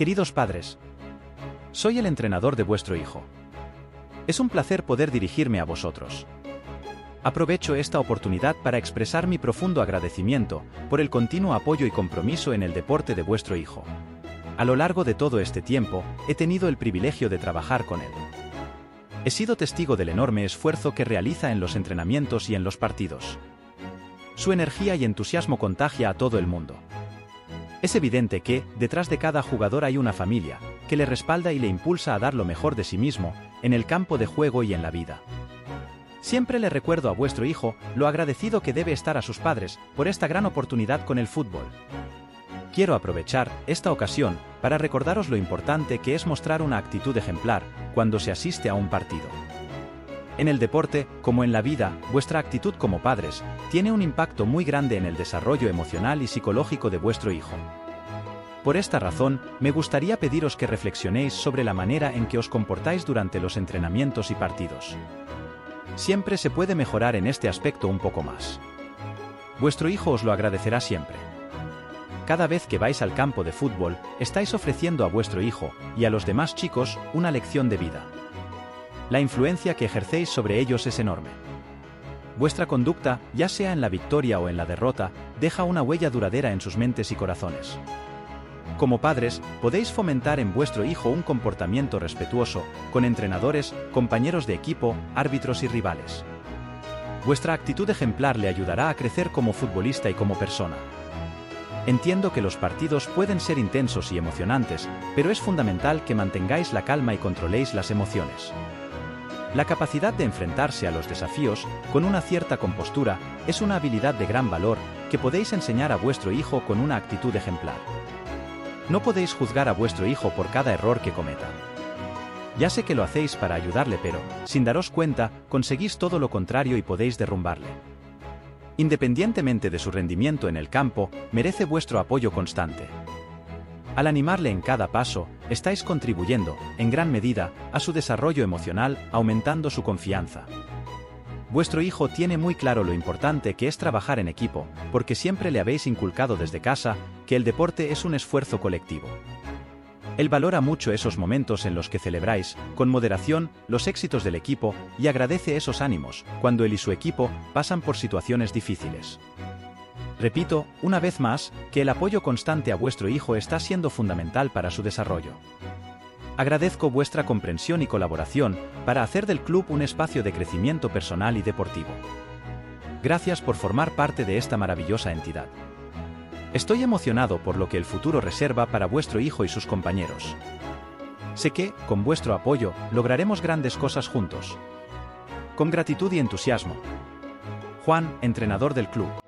Queridos padres, soy el entrenador de vuestro hijo. Es un placer poder dirigirme a vosotros. Aprovecho esta oportunidad para expresar mi profundo agradecimiento por el continuo apoyo y compromiso en el deporte de vuestro hijo. A lo largo de todo este tiempo, he tenido el privilegio de trabajar con él. He sido testigo del enorme esfuerzo que realiza en los entrenamientos y en los partidos. Su energía y entusiasmo contagia a todo el mundo. Es evidente que, detrás de cada jugador hay una familia, que le respalda y le impulsa a dar lo mejor de sí mismo, en el campo de juego y en la vida. Siempre le recuerdo a vuestro hijo lo agradecido que debe estar a sus padres por esta gran oportunidad con el fútbol. Quiero aprovechar esta ocasión para recordaros lo importante que es mostrar una actitud ejemplar cuando se asiste a un partido. En el deporte, como en la vida, vuestra actitud como padres tiene un impacto muy grande en el desarrollo emocional y psicológico de vuestro hijo. Por esta razón, me gustaría pediros que reflexionéis sobre la manera en que os comportáis durante los entrenamientos y partidos. Siempre se puede mejorar en este aspecto un poco más. Vuestro hijo os lo agradecerá siempre. Cada vez que vais al campo de fútbol, estáis ofreciendo a vuestro hijo y a los demás chicos una lección de vida. La influencia que ejercéis sobre ellos es enorme. Vuestra conducta, ya sea en la victoria o en la derrota, deja una huella duradera en sus mentes y corazones. Como padres, podéis fomentar en vuestro hijo un comportamiento respetuoso, con entrenadores, compañeros de equipo, árbitros y rivales. Vuestra actitud ejemplar le ayudará a crecer como futbolista y como persona. Entiendo que los partidos pueden ser intensos y emocionantes, pero es fundamental que mantengáis la calma y controléis las emociones. La capacidad de enfrentarse a los desafíos con una cierta compostura es una habilidad de gran valor que podéis enseñar a vuestro hijo con una actitud ejemplar. No podéis juzgar a vuestro hijo por cada error que cometa. Ya sé que lo hacéis para ayudarle, pero, sin daros cuenta, conseguís todo lo contrario y podéis derrumbarle. Independientemente de su rendimiento en el campo, merece vuestro apoyo constante. Al animarle en cada paso, estáis contribuyendo, en gran medida, a su desarrollo emocional, aumentando su confianza. Vuestro hijo tiene muy claro lo importante que es trabajar en equipo, porque siempre le habéis inculcado desde casa que el deporte es un esfuerzo colectivo. Él valora mucho esos momentos en los que celebráis, con moderación, los éxitos del equipo y agradece esos ánimos, cuando él y su equipo pasan por situaciones difíciles. Repito, una vez más, que el apoyo constante a vuestro hijo está siendo fundamental para su desarrollo. Agradezco vuestra comprensión y colaboración para hacer del club un espacio de crecimiento personal y deportivo. Gracias por formar parte de esta maravillosa entidad. Estoy emocionado por lo que el futuro reserva para vuestro hijo y sus compañeros. Sé que, con vuestro apoyo, lograremos grandes cosas juntos. Con gratitud y entusiasmo. Juan, entrenador del club.